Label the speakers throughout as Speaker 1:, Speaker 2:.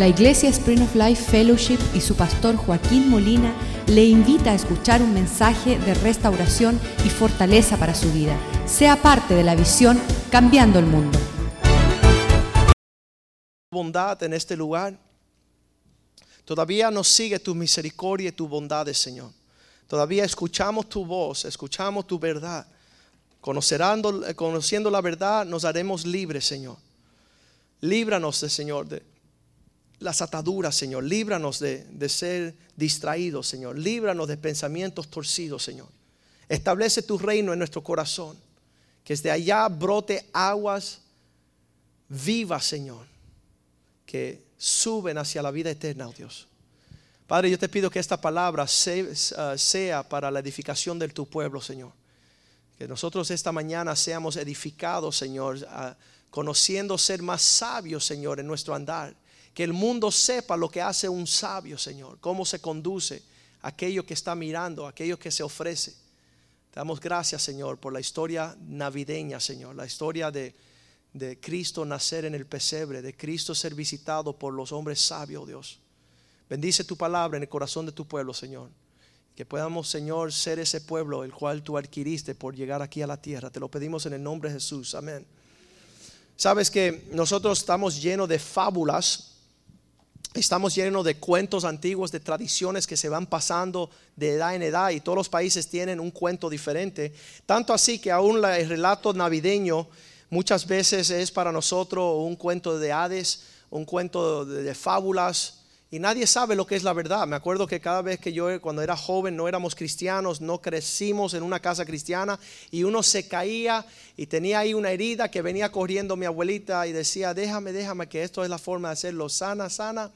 Speaker 1: La Iglesia Spring of Life Fellowship y su pastor Joaquín Molina le invita a escuchar un mensaje de restauración y fortaleza para su vida. Sea parte de la visión Cambiando el Mundo.
Speaker 2: bondad en este lugar. Todavía nos sigue tu misericordia y tu bondad, Señor. Todavía escuchamos tu voz, escuchamos tu verdad. Conocerando, conociendo la verdad, nos haremos libres, Señor. Líbranos, Señor, de las ataduras, Señor. Líbranos de, de ser distraídos, Señor. Líbranos de pensamientos torcidos, Señor. Establece tu reino en nuestro corazón. Que desde allá brote aguas vivas, Señor. Que suben hacia la vida eterna, oh Dios. Padre, yo te pido que esta palabra sea, sea para la edificación de tu pueblo, Señor. Que nosotros esta mañana seamos edificados, Señor, uh, conociendo ser más sabios, Señor, en nuestro andar. Que el mundo sepa lo que hace un sabio, Señor, cómo se conduce aquello que está mirando, aquello que se ofrece. Te damos gracias, Señor, por la historia navideña, Señor, la historia de, de Cristo nacer en el pesebre, de Cristo ser visitado por los hombres sabios, Dios. Bendice tu palabra en el corazón de tu pueblo, Señor. Que podamos, Señor, ser ese pueblo el cual tú adquiriste por llegar aquí a la tierra. Te lo pedimos en el nombre de Jesús. Amén. Sabes que nosotros estamos llenos de fábulas. Estamos llenos de cuentos antiguos, de tradiciones que se van pasando de edad en edad y todos los países tienen un cuento diferente. Tanto así que aún el relato navideño muchas veces es para nosotros un cuento de Hades, un cuento de, de fábulas, y nadie sabe lo que es la verdad. Me acuerdo que cada vez que yo, cuando era joven, no éramos cristianos, no crecimos en una casa cristiana y uno se caía y tenía ahí una herida que venía corriendo mi abuelita y decía, déjame, déjame, que esto es la forma de hacerlo, sana, sana.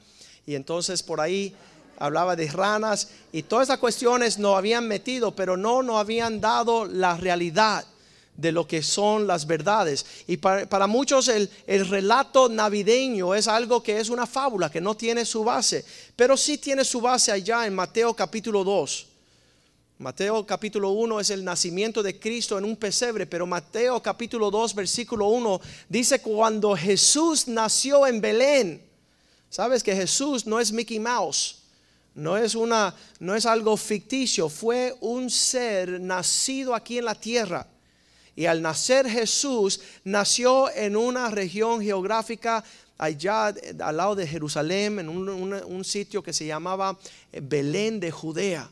Speaker 2: Y entonces por ahí hablaba de ranas y todas esas cuestiones nos habían metido, pero no nos habían dado la realidad de lo que son las verdades. Y para, para muchos el, el, relato navideño es algo que es una fábula, que no tiene su base, pero sí tiene su base allá en Mateo capítulo 2. Mateo capítulo 1 es el nacimiento de Cristo en un pesebre, pero Mateo capítulo 2 versículo 1 dice cuando Jesús nació en Belén. Sabes que Jesús no es Mickey Mouse. No es, una, no es algo ficticio, fue un ser nacido aquí en la tierra. Y al nacer Jesús, nació en una región geográfica allá al lado de Jerusalén, en un, un, sitio que se llamaba Belén de Judea.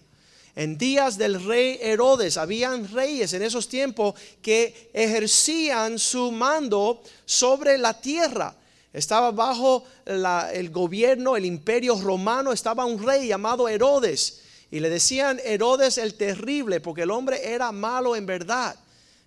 Speaker 2: En días del rey Herodes, habían reyes en esos tiempos que ejercían su mando sobre la tierra. Estaba bajo el gobierno, el imperio romano, estaba un rey llamado Herodes. Y le decían Herodes el terrible, porque el hombre era malo en verdad.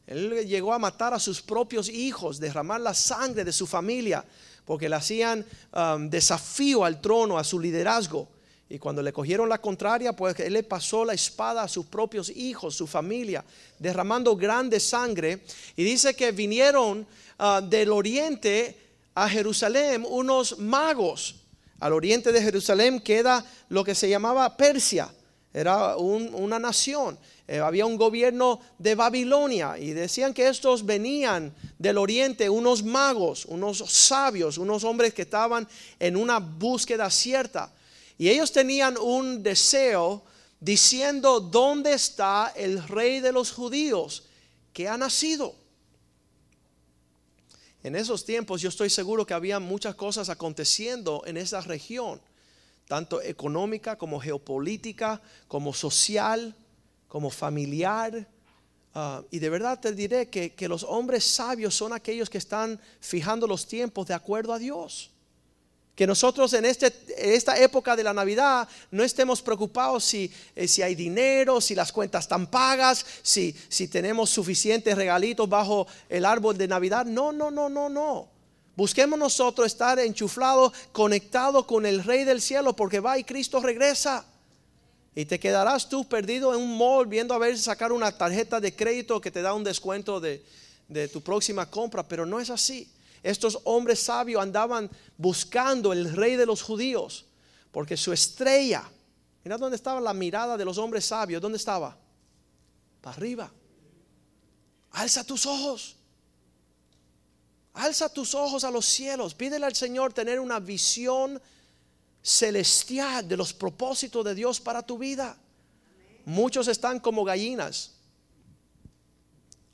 Speaker 2: Él llegó a matar a sus propios hijos, derramar la sangre de su familia, porque le hacían um, desafío al trono, a su liderazgo. Y cuando le cogieron la contraria, pues él le pasó la espada a sus propios hijos, su familia, derramando grande sangre. Y dice que vinieron uh, del oriente a Jerusalén unos magos. Al oriente de Jerusalén queda lo que se llamaba Persia, era un, una nación. Eh, había un gobierno de Babilonia y decían que estos venían del oriente, unos magos, unos sabios, unos hombres que estaban en una búsqueda cierta. Y ellos tenían un deseo diciendo, ¿dónde está el rey de los judíos que ha nacido? En esos tiempos yo estoy seguro que había muchas cosas aconteciendo en esa región, tanto económica como geopolítica, como social como familiar. Uh, y de verdad te diré que, que, los hombres sabios son aquellos que están fijando los tiempos de acuerdo a Dios. Que nosotros en este, esta época de la Navidad no estemos preocupados si, eh, si hay dinero, si las cuentas están pagas, si, si tenemos suficientes regalitos bajo el árbol de Navidad. No, no, no, no, no. Busquemos nosotros estar enchuflados, conectados con el Rey del Cielo, porque va y Cristo regresa. Y te quedarás tú perdido en un mall viendo a ver sacar una tarjeta de crédito que te da un descuento de, tu próxima compra, pero no es así. Estos hombres sabios andaban buscando el rey de los judíos, porque su estrella, mira dónde estaba la mirada de los hombres sabios, ¿dónde estaba? Para arriba. Alza tus ojos. Alza tus ojos a los cielos. Pídele al Señor tener una visión celestial de los propósitos de Dios para tu vida. Muchos están como gallinas.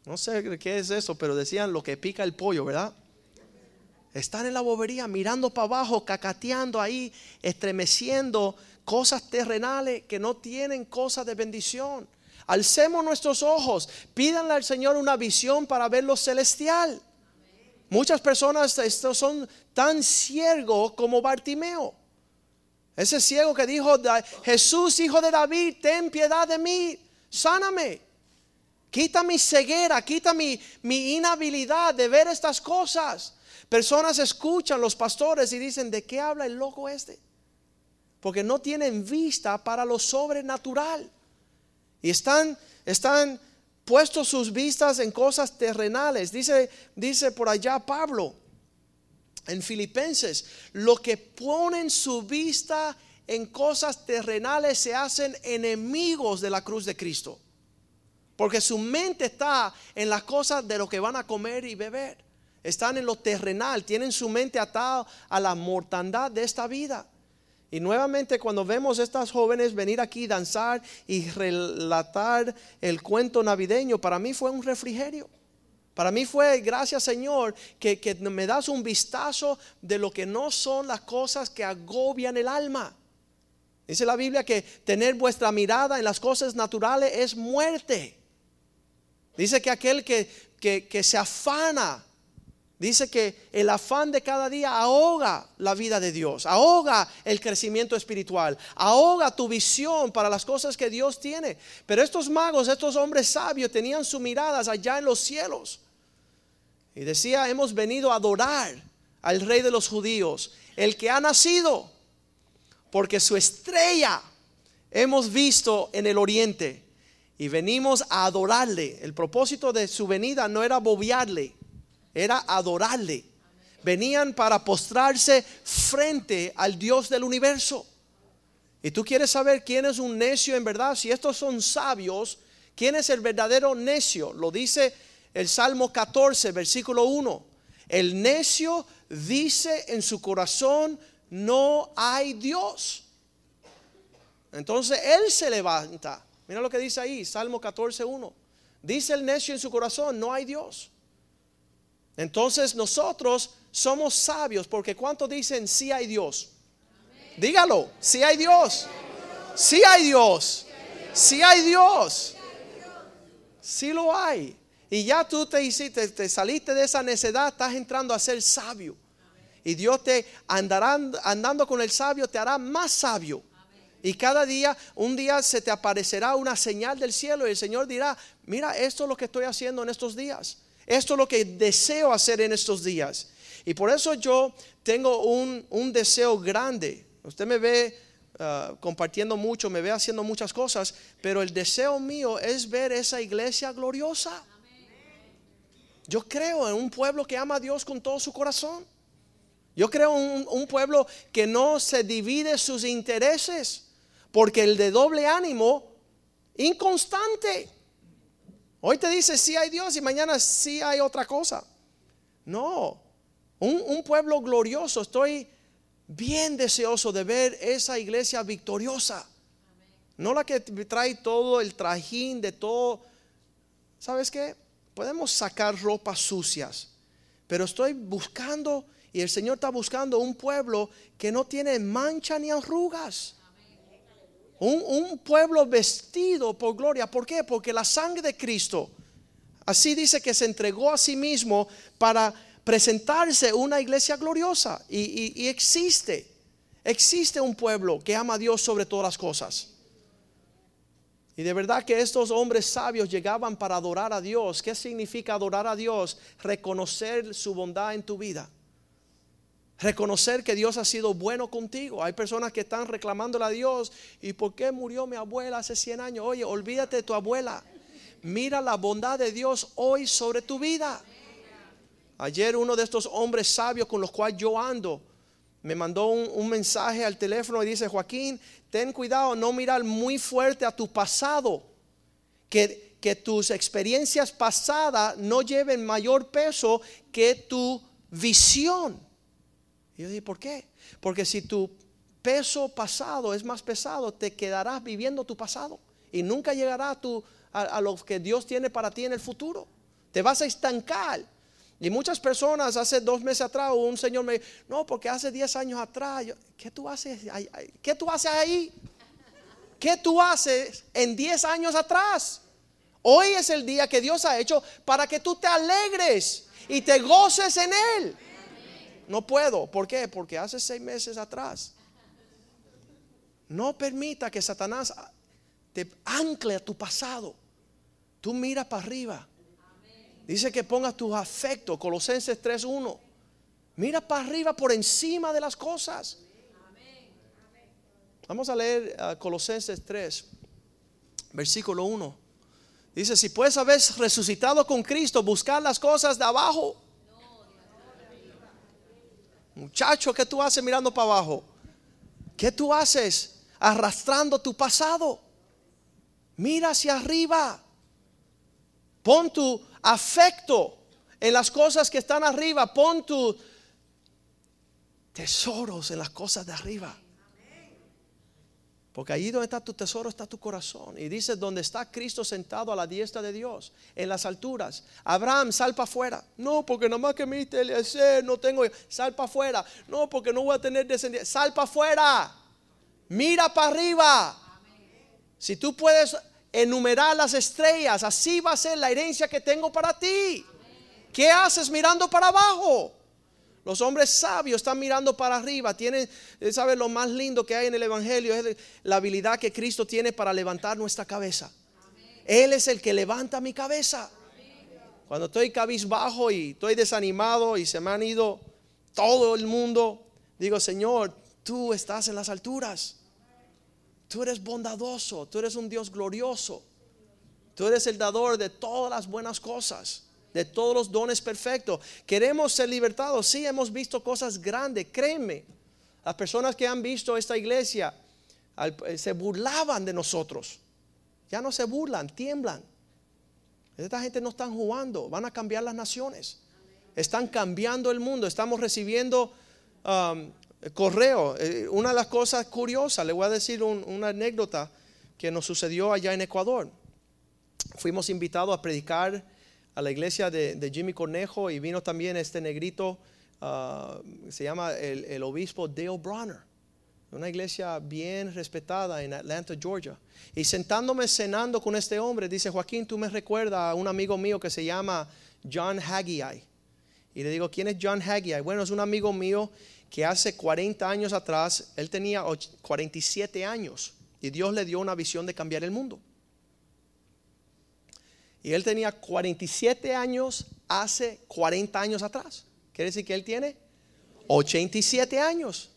Speaker 2: No sé qué es eso, pero decían lo que pica el pollo, ¿verdad? Están en la bobería mirando para abajo, cacateando ahí, estremeciendo cosas terrenales que no tienen cosas de bendición. Alcemos nuestros ojos, pídanle al Señor una visión para ver lo celestial. Muchas personas son tan ciegos como Bartimeo. Ese ciego que dijo, Jesús, hijo de David, ten piedad de mí, sáname. Quita mi ceguera, quita mi, mi inhabilidad de ver estas cosas. Personas escuchan los pastores y dicen, ¿de qué habla el loco este? Porque no tienen vista para lo sobrenatural. Y están, están puestos sus vistas en cosas terrenales. Dice, dice por allá Pablo en Filipenses, lo que ponen su vista en cosas terrenales se hacen enemigos de la cruz de Cristo. Porque su mente está en las cosas de lo que van a comer y beber. Están en lo terrenal, tienen su mente atada a la mortandad de esta vida. Y nuevamente cuando vemos estas jóvenes venir aquí, danzar y relatar el cuento navideño, para mí fue un refrigerio. Para mí fue, gracias Señor, que, que, me das un vistazo de lo que no son las cosas que agobian el alma. Dice la Biblia que tener vuestra mirada en las cosas naturales es muerte. Dice que aquel que, que, que se afana Dice que el afán de cada día ahoga la vida de Dios, ahoga el crecimiento espiritual, ahoga tu visión para las cosas que Dios tiene. Pero estos magos, estos hombres sabios, tenían sus miradas allá en los cielos. Y decía, hemos venido a adorar al rey de los judíos, el que ha nacido, porque su estrella hemos visto en el oriente y venimos a adorarle. El propósito de su venida no era bobearle era adorarle. Venían para postrarse frente al Dios del universo. Y tú quieres saber quién es un necio en verdad. Si estos son sabios, ¿quién es el verdadero necio? Lo dice el Salmo 14, versículo 1. El necio dice en su corazón, no hay Dios. Entonces él se levanta. Mira lo que dice ahí, Salmo 14, 1. Dice el necio en su corazón, no hay Dios. Entonces nosotros somos sabios porque ¿cuántos dicen si hay Dios? Dígalo, si hay Dios. Si hay Dios. Si hay Dios. Si lo hay. Y ya tú te hiciste, te saliste de esa necedad, estás entrando a ser sabio. Y Dios te andará andando con el sabio, te hará más sabio. Y cada día, un día se te aparecerá una señal del cielo y el Señor dirá, mira, esto es lo que estoy haciendo en estos días. Esto es lo que deseo hacer en estos días. Y por eso yo tengo un, deseo grande. Usted me ve uh, compartiendo mucho, me ve haciendo muchas cosas, pero el deseo mío es ver esa iglesia gloriosa. Yo creo en un pueblo que ama a Dios con todo su corazón. Yo creo en un, un pueblo que no se divide sus intereses, porque el de doble ánimo, inconstante. Hoy te dice sí hay Dios y mañana sí hay otra cosa. No, un, pueblo glorioso. Estoy bien deseoso de ver esa iglesia victoriosa. No la que trae todo el trajín de todo. ¿Sabes qué? Podemos sacar ropas sucias, pero estoy buscando y el Señor está buscando un pueblo que no tiene mancha ni arrugas. Un, pueblo vestido por gloria. ¿Por qué? Porque la sangre de Cristo, así dice que se entregó a sí mismo para presentarse una iglesia gloriosa. Y, existe, existe un pueblo que ama a Dios sobre todas las cosas. Y de verdad que estos hombres sabios llegaban para adorar a Dios. ¿Qué significa adorar a Dios? Reconocer su bondad en tu vida. Reconocer que Dios ha sido bueno contigo. Hay personas que están reclamándole a Dios. ¿Y por qué murió mi abuela hace 100 años? Oye, olvídate de tu abuela. Mira la bondad de Dios hoy sobre tu vida. Ayer uno de estos hombres sabios con los cuales yo ando me mandó un, mensaje al teléfono y dice, Joaquín, ten cuidado, no mirar muy fuerte a tu pasado. Que, que tus experiencias pasadas no lleven mayor peso que tu visión. Y yo dije, ¿por qué? Porque si tu peso pasado es más pesado, te quedarás viviendo tu pasado y nunca llegará a, a, lo que Dios tiene para ti en el futuro. Te vas a estancar. Y muchas personas, hace dos meses atrás, un señor me dijo, no, porque hace 10 años atrás, ¿qué, tú haces, ¿qué tú haces ahí? ¿Qué tú haces en 10 años atrás? Hoy es el día que Dios ha hecho para que tú te alegres y te goces en Él. No puedo. ¿Por qué? Porque hace seis meses atrás. No permita que Satanás te ancle a tu pasado. Tú mira para arriba. Dice que pongas tus afectos, Colosenses 3.1. Mira para arriba por encima de las cosas. Vamos a leer uh, Colosenses 3, versículo 1. Dice, si pues habéis resucitado con Cristo, buscar las cosas de abajo. Muchacho, ¿qué tú haces mirando para abajo? ¿Qué tú haces arrastrando tu pasado? Mira hacia arriba. Pon tu afecto en las cosas que están arriba. Pon tu tesoros en las cosas de arriba. Porque allí donde está tu tesoro está tu corazón. Y dice, donde está Cristo sentado a la diestra de Dios, en las alturas. Abraham, sal para afuera. No, porque nomás que me diste no tengo. Sal para afuera. No, porque no voy a tener descendencia. Sal para afuera. Mira para arriba. Si tú puedes enumerar las estrellas, así va a ser la herencia que tengo para ti. ¿Qué haces mirando para abajo? Los hombres sabios están mirando para arriba. Tienen, eh, ¿sabe? Lo más lindo que hay en el Evangelio es la habilidad que Cristo tiene para levantar nuestra cabeza. Él es el que levanta mi cabeza. Cuando estoy cabizbajo y estoy desanimado y se me han ido todo el mundo, digo, Señor, tú estás en las alturas. Tú eres bondadoso, tú eres un Dios glorioso. Tú eres el dador de todas las buenas cosas de todos los dones perfectos. Queremos ser libertados. Sí, hemos visto cosas grandes, créeme. Las personas que han visto esta iglesia eh, se burlaban de nosotros. Ya no se burlan, tiemblan. Esta gente no están jugando, van a cambiar las naciones. Están cambiando el mundo. Estamos recibiendo um, correo. Eh, una de las cosas curiosas, le voy a decir una anécdota que nos sucedió allá en Ecuador. Fuimos invitados a predicar a la iglesia de, Jimmy Cornejo y vino también este negrito, ah, se llama el, obispo Dale Bronner, una iglesia bien respetada en Atlanta, Georgia. Y sentándome cenando con este hombre, dice Joaquín, tú me recuerdas a un amigo mío que se llama John Haggai. Y le digo, ¿quién es John Haggai? Bueno, es un amigo mío que hace 40 años atrás, él tenía 47 años y Dios le dio una visión de cambiar el mundo. Y él tenía 47 años hace 40 años atrás. Quiere decir que él tiene 87 años.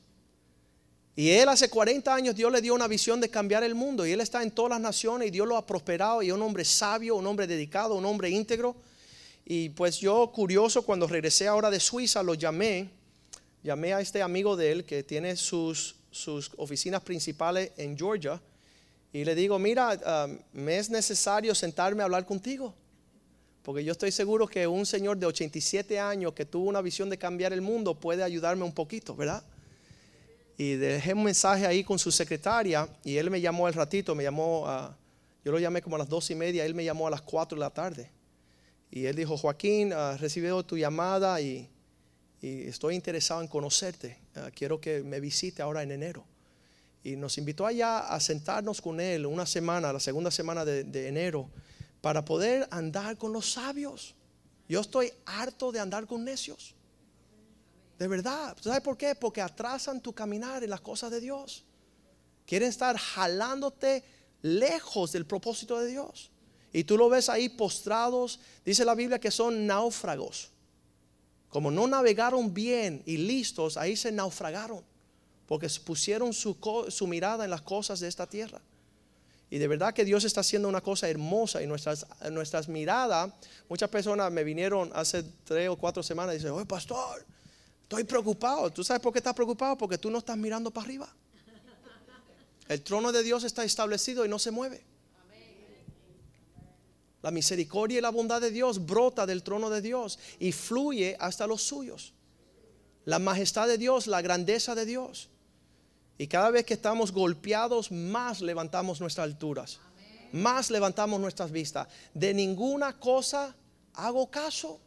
Speaker 2: Y él hace 40 años Dios le dio una visión de cambiar el mundo. Y él está en todas las naciones y Dios lo ha prosperado. Y es un hombre sabio, un hombre dedicado, un hombre íntegro. Y pues yo curioso cuando regresé ahora de Suiza lo llamé. Llamé a este amigo de él que tiene sus, sus oficinas principales en Georgia y le digo, mira, um, me es necesario sentarme a hablar contigo. Porque yo estoy seguro que un señor de 87 años que tuvo una visión de cambiar el mundo puede ayudarme un poquito, ¿verdad? Y dejé un mensaje ahí con su secretaria y él me llamó al ratito, me llamó, yo lo llamé como a las dos y media, él me llamó a las cuatro de la tarde. Y él dijo, Joaquín, uh, recibido tu llamada y, estoy interesado en conocerte. Uh, quiero que me visite ahora en enero y nos invitó allá a sentarnos con él una semana, la segunda semana de, enero, para poder andar con los sabios. Yo estoy harto de andar con necios. De verdad. ¿Sabes por qué? Porque atrasan tu caminar en las cosas de Dios. Quieren estar jalándote lejos del propósito de Dios. Y tú lo ves ahí postrados. Dice la Biblia que son náufragos. Como no navegaron bien y listos, ahí se naufragaron porque pusieron su, mirada en las cosas de esta tierra. Y de verdad que Dios está haciendo una cosa hermosa y nuestras, miradas, muchas personas me vinieron hace tres o cuatro semanas y dicen, oye pastor, estoy preocupado. ¿Tú sabes por qué estás preocupado? Porque tú no estás mirando para arriba. El trono de Dios está establecido y no se mueve. La misericordia y la bondad de Dios brota del trono de Dios y fluye hasta los suyos. La majestad de Dios, la grandeza de Dios. Y cada vez que estamos golpeados, más levantamos nuestras alturas. Más levantamos nuestras vistas. De ninguna cosa hago caso.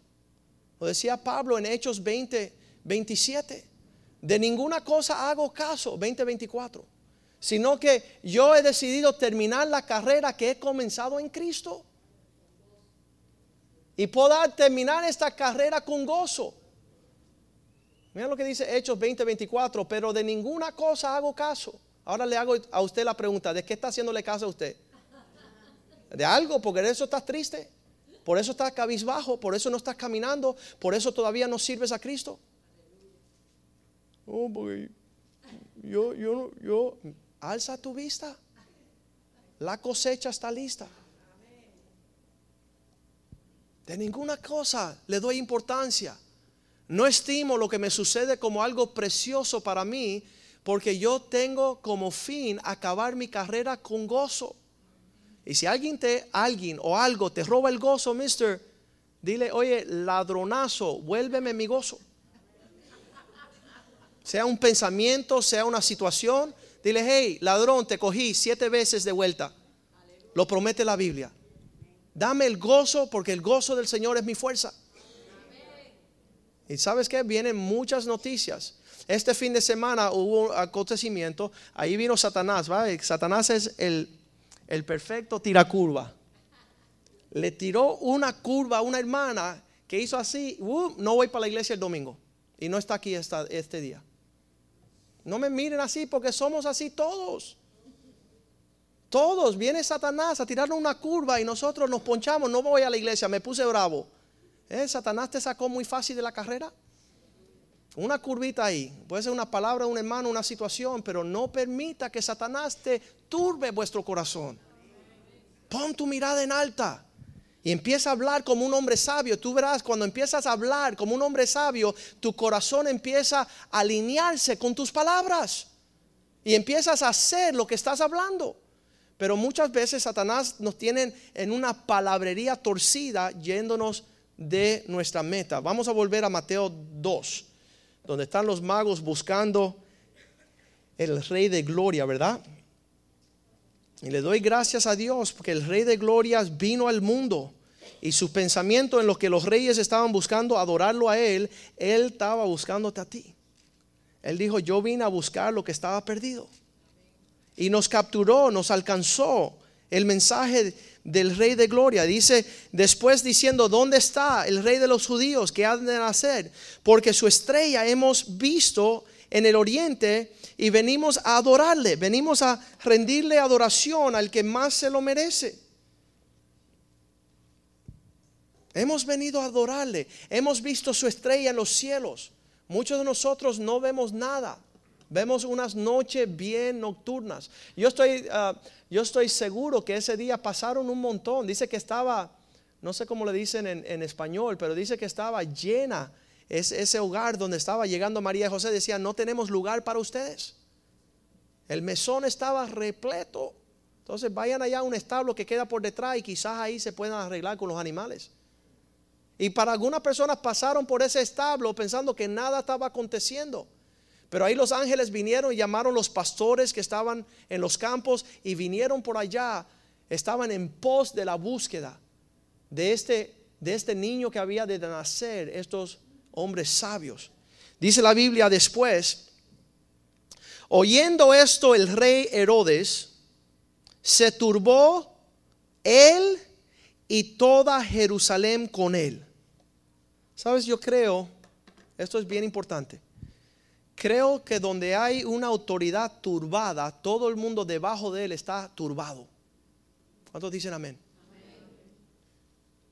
Speaker 2: Lo decía Pablo en Hechos 20, 27. De ninguna cosa hago caso, 2024. Sino que yo he decidido terminar la carrera que he comenzado en Cristo. Y puedo terminar esta carrera con gozo. Mira lo que dice Hechos 20:24, pero de ninguna cosa hago caso. Ahora le hago a usted la pregunta, ¿de qué está haciéndole caso a usted? De algo, porque de eso estás triste, por eso estás cabizbajo, por eso no estás caminando, por eso todavía no sirves a Cristo. Oh, porque yo, yo, yo, alza tu vista. La cosecha está lista. De ninguna cosa le doy importancia. No estimo lo que me sucede como algo precioso para mí, porque yo tengo como fin acabar mi carrera con gozo. Y si alguien te, alguien o algo te roba el gozo, mister, dile, oye, ladronazo, vuélveme mi gozo. Sea un pensamiento, sea una situación, dile, hey, ladrón, te cogí siete veces de vuelta. Lo promete la Biblia. Dame el gozo porque el gozo del Señor es mi fuerza. Y sabes que vienen muchas noticias. Este fin de semana hubo un acontecimiento. Ahí vino Satanás. Satanás es el, el perfecto tiracurva. Le tiró una curva a una hermana que hizo así. Uh, no voy para la iglesia el domingo. Y no está aquí este día. No me miren así porque somos así todos. Todos. Viene Satanás a tirarnos una curva y nosotros nos ponchamos. No voy a la iglesia, me puse bravo. ¿Eh? Satanás te sacó muy fácil de la carrera. Una curvita ahí. Puede ser una palabra un hermano, una situación, pero no permita que Satanás te turbe vuestro corazón. Pon tu mirada en alta y empieza a hablar como un hombre sabio. Tú verás, cuando empiezas a hablar como un hombre sabio, tu corazón empieza a alinearse con tus palabras y empiezas a hacer lo que estás hablando. Pero muchas veces Satanás nos tiene en una palabrería torcida yéndonos de nuestra meta. Vamos a volver a Mateo 2, donde están los magos buscando el Rey de Gloria, ¿verdad? Y le doy gracias a Dios porque el Rey de Gloria vino al mundo y su pensamiento en lo que los reyes estaban buscando, adorarlo a Él, Él estaba buscándote a ti. Él dijo, yo vine a buscar lo que estaba perdido. Y nos capturó, nos alcanzó el mensaje del Rey de Gloria. Dice después diciendo, ¿dónde está el Rey de los judíos que ha de nacer? Porque su estrella hemos visto en el oriente y venimos a adorarle, venimos a rendirle adoración al que más se lo merece. Hemos venido a adorarle, hemos visto su estrella en los cielos. Muchos de nosotros no vemos nada. Vemos unas noches bien nocturnas. Yo estoy, ah, yo estoy seguro que ese día pasaron un montón. Dice que estaba, no sé cómo le dicen en, español, pero dice que estaba llena. Es, ese hogar donde estaba llegando María y José decía, no tenemos lugar para ustedes. El mesón estaba repleto. Entonces vayan allá a un establo que queda por detrás y quizás ahí se puedan arreglar con los animales. Y para algunas personas pasaron por ese establo pensando que nada estaba aconteciendo. Pero ahí los ángeles vinieron y llamaron los pastores que estaban en los campos y vinieron por allá. Estaban en pos de la búsqueda de este, de este niño que había de nacer, estos hombres sabios. Dice la Biblia después, oyendo esto el rey Herodes, se turbó él y toda Jerusalén con él. Sabes, yo creo, esto es bien importante Creo que donde hay una autoridad turbada, todo el mundo debajo de él está turbado. ¿Cuántos dicen amén?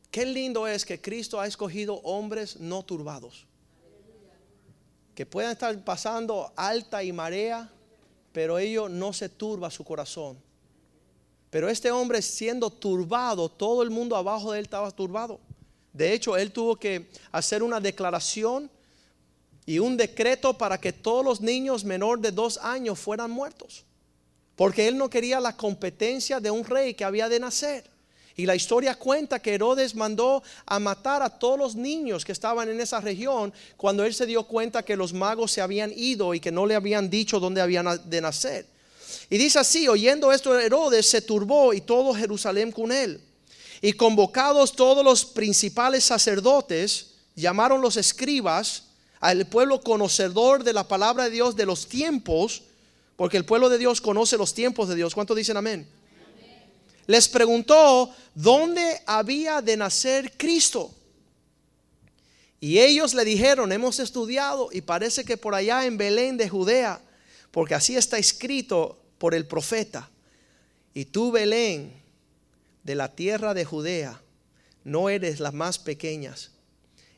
Speaker 2: Qué lindo es que Cristo ha escogido hombres no turbados. Que puedan estar pasando alta y marea, pero ellos no se turba su corazón. Pero este hombre siendo turbado, todo el mundo abajo de él estaba turbado. De hecho, él tuvo que hacer una declaración y un decreto para que todos los niños menor de dos años fueran muertos. Porque él no quería la competencia de un rey que había de nacer. Y la historia cuenta que Herodes mandó a matar a todos los niños que estaban en esa región cuando él se dio cuenta que los magos se habían ido y que no le habían dicho dónde habían de nacer. Y dice así, oyendo esto Herodes se turbó y todo Jerusalén con él. Y convocados todos los principales sacerdotes, llamaron los escribas al pueblo conocedor de la palabra de Dios de los tiempos, porque el pueblo de Dios conoce los tiempos de Dios. ¿Cuántos dicen amén? Les preguntó dónde había de nacer Cristo. Y ellos le dijeron, hemos estudiado y parece que por allá en Belén de Judea, porque así está escrito por el profeta. Y tú, Belén, de la tierra de Judea, no eres las más pequeñas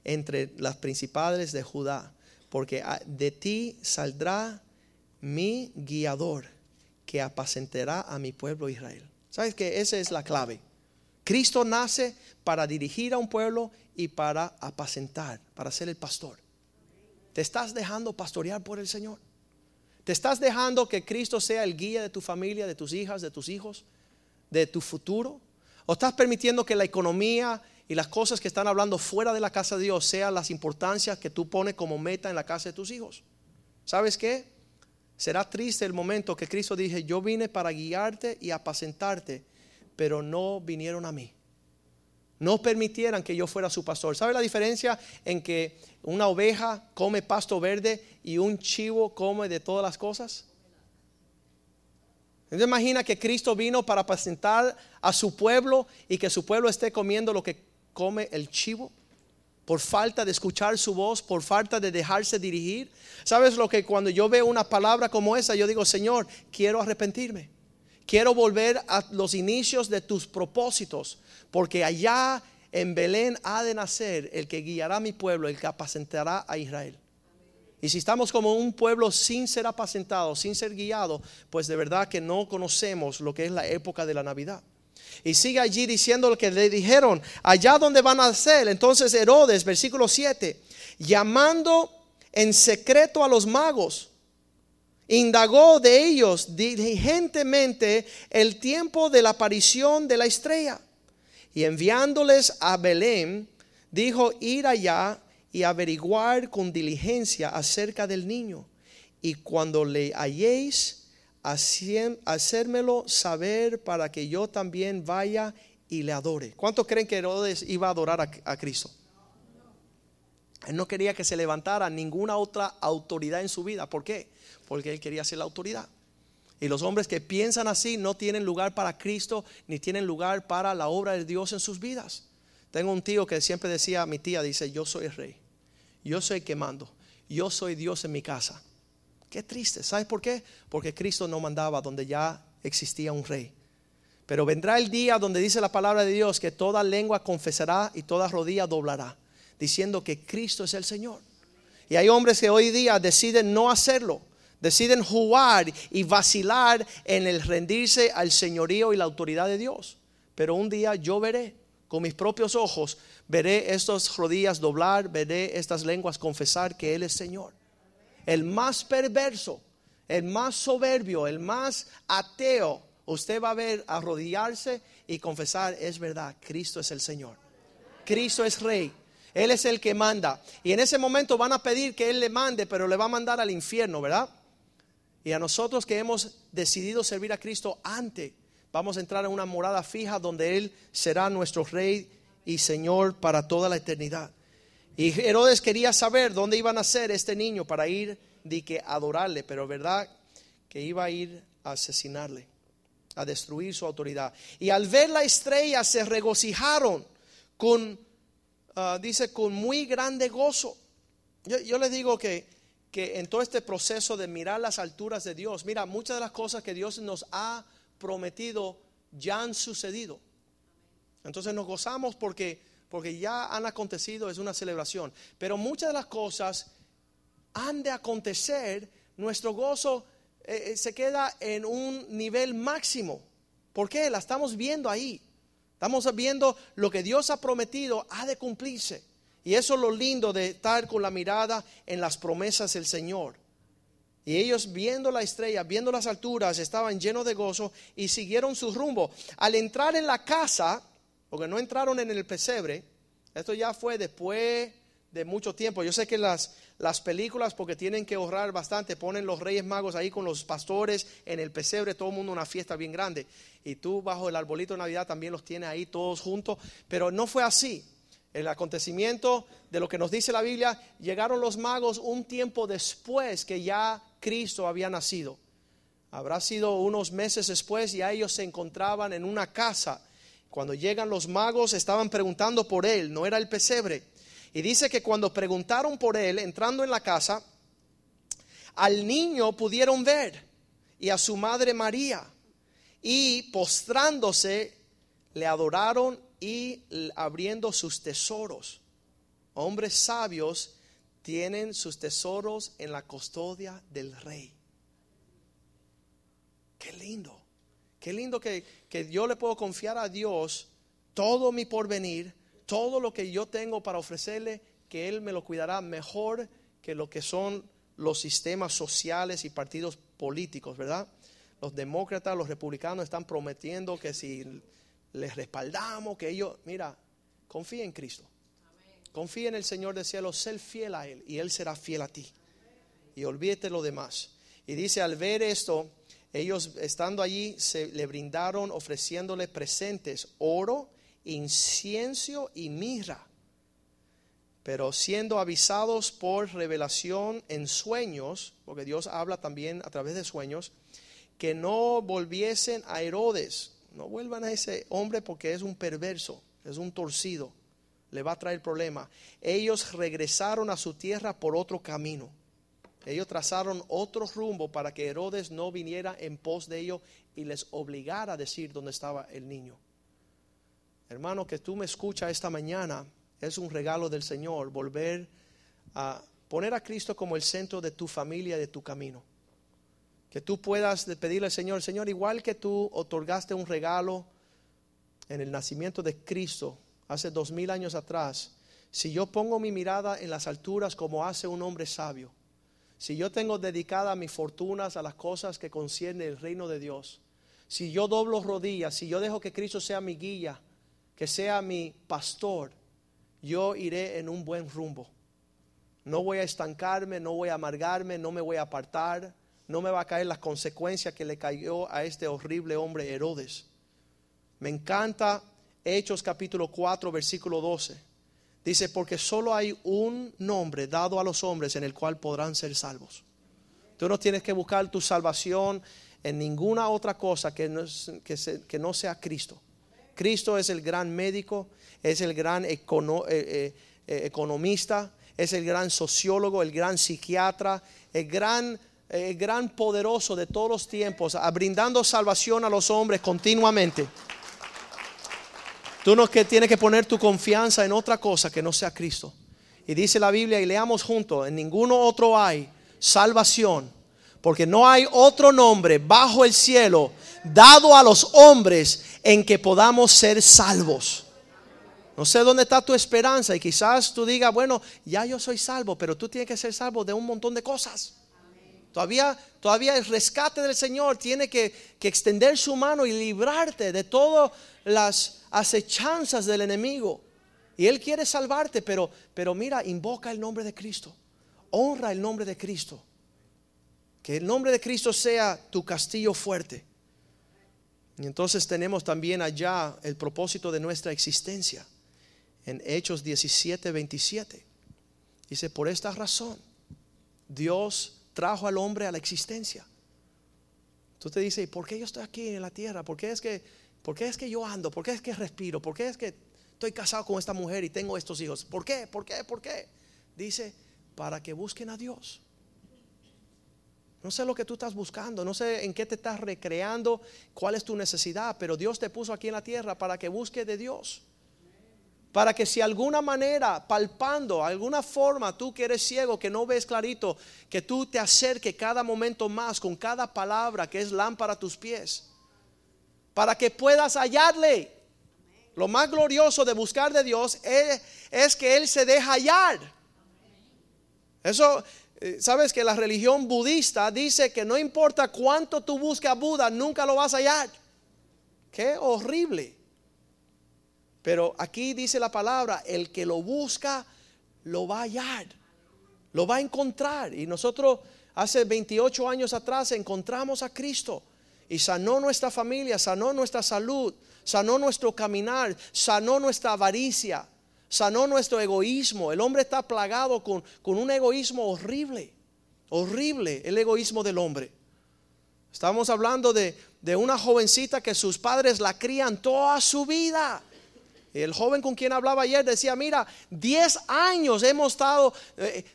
Speaker 2: entre las principales de Judá, porque de ti saldrá mi guiador que apacentará a mi pueblo Israel. ¿Sabes que esa es la clave? Cristo nace para dirigir a un pueblo y para apacentar, para ser el pastor. ¿Te estás dejando pastorear por el Señor? ¿Te estás dejando que Cristo sea el guía de tu familia, de tus hijas, de tus hijos, de tu futuro? ¿O estás permitiendo que la economía y las cosas que están hablando fuera de la casa de Dios sean las importancias que tú pones como meta en la casa de tus hijos? ¿Sabes qué? Será triste el momento que Cristo dije, yo vine para guiarte y apacentarte, pero no vinieron a mí. No permitieran que yo fuera su pastor. ¿Sabe la diferencia en que una oveja come pasto verde y un chivo come de todas las cosas? ¿Se imagina que Cristo vino para apacentar a su pueblo y que su pueblo esté comiendo lo que come el chivo? Por falta de escuchar su voz, por falta de dejarse dirigir. ¿Sabes lo que cuando yo veo una palabra como esa, yo digo, Señor, quiero arrepentirme. Quiero volver a los inicios de tus propósitos, porque allá en Belén ha de nacer el que guiará a mi pueblo, el que apacentará a Israel. Y si estamos como un pueblo sin ser apacentado, sin ser guiado, pues de verdad que no conocemos lo que es la época de la Navidad. Y sigue allí diciendo lo que le dijeron, allá donde van a nacer. Entonces Herodes, versículo 7, llamando en secreto a los magos, indagó de ellos diligentemente el tiempo de la aparición de la estrella. Y enviándoles a Belén, dijo ir allá y averiguar con diligencia acerca del niño. Y cuando le halléis, hacérmelo saber para que yo también vaya y le adore. ¿Cuántos creen que Herodes iba a adorar a, a Cristo? Él no quería que se levantara ninguna otra autoridad en su vida. ¿Por qué? Porque él quería ser la autoridad. Y los hombres que piensan así no tienen lugar para Cristo ni tienen lugar para la obra de Dios en sus vidas. Tengo un tío que siempre decía, mi tía dice, yo soy el rey, yo soy el que mando, yo soy Dios en mi casa. Qué triste, ¿sabes por qué? Porque Cristo no mandaba donde ya existía un rey. Pero vendrá el día donde dice la palabra de Dios que toda lengua confesará y toda rodilla doblará, diciendo que Cristo es el Señor. Y hay hombres que hoy día deciden no hacerlo, deciden jugar y vacilar en el rendirse al señorío y la autoridad de Dios. Pero un día yo veré con mis propios ojos, veré estas rodillas doblar, veré estas lenguas confesar que Él es Señor. El más perverso, el más soberbio, el más ateo, usted va a ver arrodillarse y confesar, es verdad, Cristo es el Señor. Cristo es Rey. Él es el que manda. Y en ese momento van a pedir que Él le mande, pero le va a mandar al infierno, ¿verdad? Y a nosotros que hemos decidido servir a Cristo antes, vamos a entrar en una morada fija donde Él será nuestro Rey y Señor para toda la eternidad. Y Herodes quería saber dónde iba a nacer este niño para ir de que adorarle, pero verdad que iba a ir a asesinarle, a destruir su autoridad. Y al ver la estrella se regocijaron con, ah, dice, con muy grande gozo. Yo, yo les digo que que en todo este proceso de mirar las alturas de Dios, mira, muchas de las cosas que Dios nos ha prometido ya han sucedido. Entonces nos gozamos porque, porque ya han acontecido, es una celebración. Pero muchas de las cosas han de acontecer, nuestro gozo eh, eh, se queda en un nivel máximo. ¿Por qué? La estamos viendo ahí. Estamos viendo lo que Dios ha prometido ha de cumplirse. Y eso es lo lindo de estar con la mirada en las promesas del Señor. Y ellos viendo la estrella, viendo las alturas, estaban llenos de gozo y siguieron su rumbo. Al entrar en la casa, porque no entraron en el pesebre. Esto ya fue después de mucho tiempo. Yo sé que las, las películas, porque tienen que ahorrar bastante, ponen los reyes magos ahí con los pastores en el pesebre, todo el mundo una fiesta bien grande. Y tú bajo el arbolito de Navidad también los tienes ahí todos juntos. Pero no fue así. El acontecimiento de lo que nos dice la Biblia, llegaron los magos un tiempo después que ya Cristo había nacido. Habrá sido unos meses después y a ellos se encontraban en una casa. Cuando llegan los magos estaban preguntando por él, no era el pesebre. Y dice que cuando preguntaron por él, entrando en la casa, al niño pudieron ver y a su madre María. Y postrándose, le adoraron y abriendo sus tesoros. Hombres sabios tienen sus tesoros en la custodia del rey. Qué lindo. Qué lindo que, que yo le puedo confiar a Dios todo mi porvenir todo lo que yo tengo para ofrecerle, que Él me lo cuidará mejor que lo que son los sistemas sociales y partidos políticos, ¿verdad? Los demócratas, los republicanos están prometiendo que si les respaldamos, que ellos, mira, confía en Cristo. Confía en el Señor del cielo, sé fiel a Él y Él será fiel a ti. Y olvídate lo demás. Y dice, al ver esto, ellos estando allí se le brindaron ofreciéndole presentes, oro, incienso y mirra. Pero siendo avisados por revelación en sueños, porque Dios habla también a través de sueños, que no volviesen a Herodes, no vuelvan a ese hombre porque es un perverso, es un torcido, le va a traer problema. Ellos regresaron a su tierra por otro camino. Ellos trazaron otro rumbo para que Herodes no viniera en pos de ellos y les obligara a decir dónde estaba el niño. Hermano, que tú me escuchas esta mañana es un regalo del Señor volver a poner a Cristo como el centro de tu familia, de tu camino. Que tú puedas pedirle al Señor, Señor, igual que tú otorgaste un regalo en el nacimiento de Cristo hace dos mil años atrás, si yo pongo mi mirada en las alturas como hace un hombre sabio, si yo tengo dedicada mis fortunas a las cosas que conciernen el reino de Dios, si yo doblo rodillas, si yo dejo que Cristo sea mi guía, que sea mi pastor, yo iré en un buen rumbo. No voy a estancarme, no voy a amargarme, no me voy a apartar, no me va a caer las consecuencias que le cayó a este horrible hombre Herodes. Me encanta Hechos capítulo 4, versículo 12. Dice, porque solo hay un nombre dado a los hombres en el cual podrán ser salvos. Tú no tienes que buscar tu salvación en ninguna otra cosa que no, sea Cristo. Cristo es el gran médico, es el gran eh, eh, eh, economista, es el gran sociólogo, el gran psiquiatra, el gran, gran poderoso de todos los tiempos, brindando salvación a los hombres continuamente. Tú no que tienes que poner tu confianza en otra cosa que no sea Cristo. Y dice la Biblia, y leamos juntos, en ninguno otro hay salvación, porque no hay otro nombre bajo el cielo dado a los hombres en que podamos ser salvos. No sé dónde está tu esperanza y quizás tú digas, bueno, ya yo soy salvo, pero tú tienes que ser salvo de un montón de cosas. Todavía, todavía el rescate del Señor tiene que, que extender su mano y librarte de todas las acechanzas del enemigo. Y Él quiere salvarte, pero, pero mira, invoca el nombre de Cristo. Honra el nombre de Cristo. Que el nombre de Cristo sea tu castillo fuerte. Y entonces tenemos también allá el propósito de nuestra existencia. En Hechos 17, 27. Dice, por esta razón, Dios trajo al hombre a la existencia. Tú te dices, ¿por qué yo estoy aquí en la tierra? ¿Por qué es que, por qué es que yo ando? ¿Por qué es que respiro? ¿Por qué es que estoy casado con esta mujer y tengo estos hijos? ¿Por qué? ¿Por qué? ¿Por qué? Dice, para que busquen a Dios. No sé lo que tú estás buscando, no sé en qué te estás recreando, cuál es tu necesidad, pero Dios te puso aquí en la tierra para que busque de Dios. Para que si alguna manera, palpando, alguna forma, tú que eres ciego, que no ves clarito, que tú te acerques cada momento más con cada palabra que es lámpara a tus pies. Para que puedas hallarle. Lo más glorioso de buscar de Dios es, que Él se deja hallar. Eso, eh, Sabes que la religión budista dice que no importa cuánto tú busques a Buda, nunca lo vas a hallar. Qué horrible. Pero aquí dice la palabra, el que lo busca, lo va a hallar, lo va a encontrar. Y nosotros hace 28 años atrás encontramos a Cristo y sanó nuestra familia, sanó nuestra salud, sanó nuestro caminar, sanó nuestra avaricia, sanó nuestro egoísmo. El hombre está plagado con, con un egoísmo horrible, horrible el egoísmo del hombre. Estamos hablando de, una jovencita que sus padres la crían toda su vida. El joven con quien hablaba ayer decía, mira, 10 años hemos estado eh,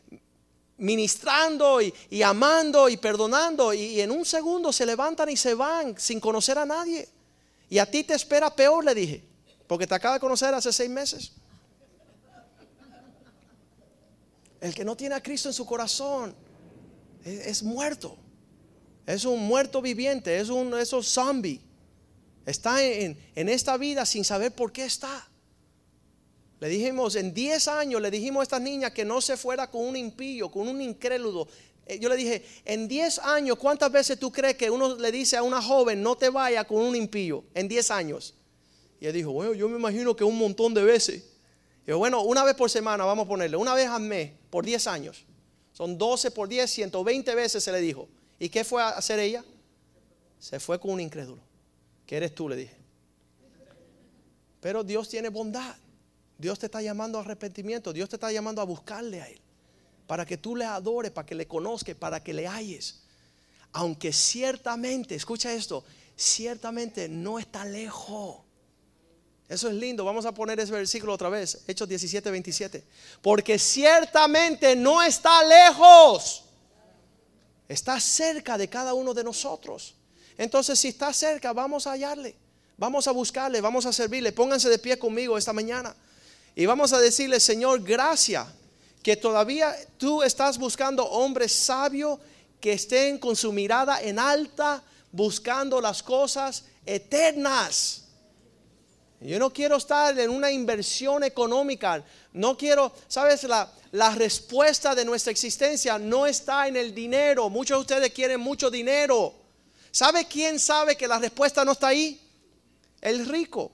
Speaker 2: ministrando y, amando y perdonando y, en un segundo se levantan y se van sin conocer a nadie. Y a ti te espera peor, le dije, porque te acaba de conocer hace seis meses. El que no tiene a Cristo en su corazón es muerto. Es un muerto viviente, es un esos zombie. Está en, esta vida sin saber por qué está. Le dijimos, en 10 años le dijimos a esta niña que no se fuera con un impío, con un incrédulo. Eh, yo le dije, en 10 años, ¿cuántas veces tú crees que uno le dice a una joven, no te vaya con un impío? En 10 años. Y ella dijo, bueno, yo me imagino que un montón de veces. Y yo, bueno, una vez por semana, vamos a ponerle, una vez al mes, por 10 años. Son 12 por 10, 120 veces se le dijo. ¿Y qué fue a hacer ella? Se fue con un incrédulo. ¿Qué eres tú? Le dije. Pero Dios tiene bondad. Dios te está llamando a arrepentimiento. Dios te está llamando a buscarle a Él. Para que tú le adores, para que le conozcas, para que le halles. Aunque ciertamente, escucha esto, ciertamente no está lejos. Eso es lindo. Vamos a poner ese versículo otra vez. Hechos 17, 27. Porque ciertamente no está lejos está cerca de cada uno de nosotros. Entonces, si está cerca, vamos a hallarle, vamos a buscarle, vamos a servirle. Pónganse de pie conmigo esta mañana y vamos a decirle, Señor, gracias que todavía tú estás buscando hombres sabios que estén con su mirada en alta, buscando las cosas eternas. Yo no quiero estar en una inversión económica. No quiero, sabes, la, respuesta de nuestra existencia no está en el dinero. Muchos de ustedes quieren mucho dinero. ¿Sabe quién sabe que la respuesta no está ahí? El rico.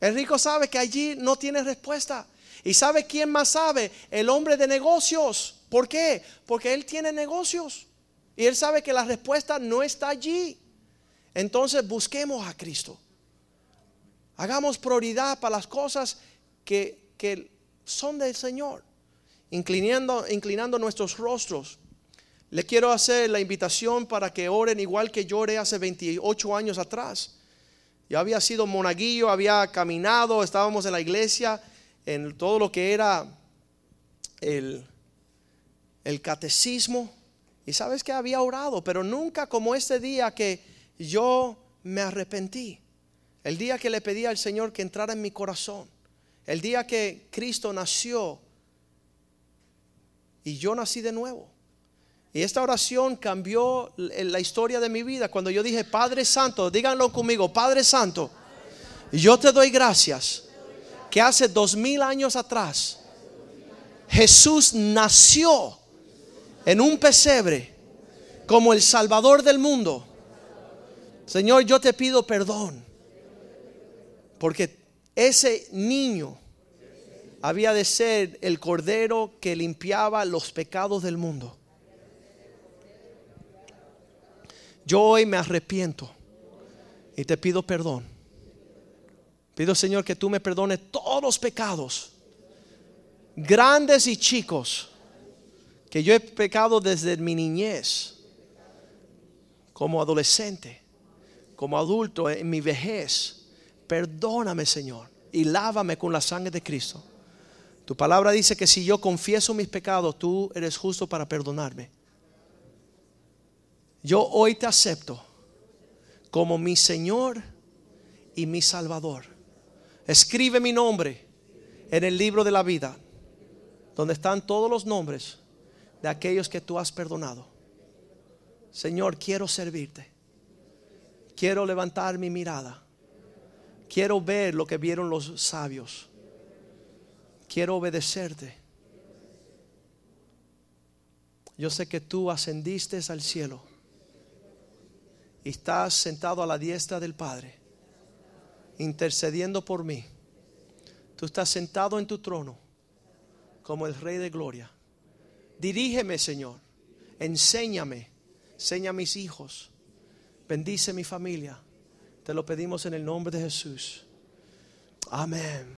Speaker 2: El rico sabe que allí no tiene respuesta. ¿Y sabe quién más sabe? El hombre de negocios. ¿Por qué? Porque él tiene negocios. Y él sabe que la respuesta no está allí. Entonces busquemos a Cristo. Hagamos prioridad para las cosas que, son del Señor. Inclinando, inclinando nuestros rostros. Le quiero hacer la invitación para que oren igual que yo hace 28 años atrás. Yo había sido monaguillo, había caminado, estábamos en la iglesia, en todo lo que era el, el catecismo. Y sabes que había orado, pero nunca como este día que yo me arrepentí. El día que le pedí al Señor que entrara en mi corazón. El día que Cristo nació y yo nací de nuevo. Y esta oración cambió la historia de mi vida. Cuando yo dije, Padre Santo, díganlo conmigo, Padre Santo, yo te doy gracias que hace dos mil años atrás Jesús nació en un pesebre como el Salvador del mundo. Señor, yo te pido perdón porque ese niño había de ser el cordero que limpiaba los pecados del mundo. Yo hoy me arrepiento y te pido perdón. Pido Señor que tú me perdones todos los pecados, grandes y chicos, que yo he pecado desde mi niñez, como adolescente, como adulto, en mi vejez perdóname Señor y lávame con la sangre de Cristo. Tu palabra dice que si yo confieso mis pecados, tú eres justo para perdonarme. Yo hoy te acepto como mi Señor y mi Salvador. Escribe mi nombre en el libro de la vida, donde están todos los nombres de aquellos que tú has perdonado. Señor, quiero servirte. Quiero levantar mi mirada Quiero ver lo que vieron los sabios. Quiero obedecerte. Yo sé que tú ascendiste al cielo estás sentado a la diestra del Padre. intercediendo por mí. Tú estás sentado en tu trono como el Rey de Gloria. Dirígeme, Señor. Enséñame. Enseña a mis hijos. Bendice mi familia. Te lo pedimos en el nombre de Jesús. Amén.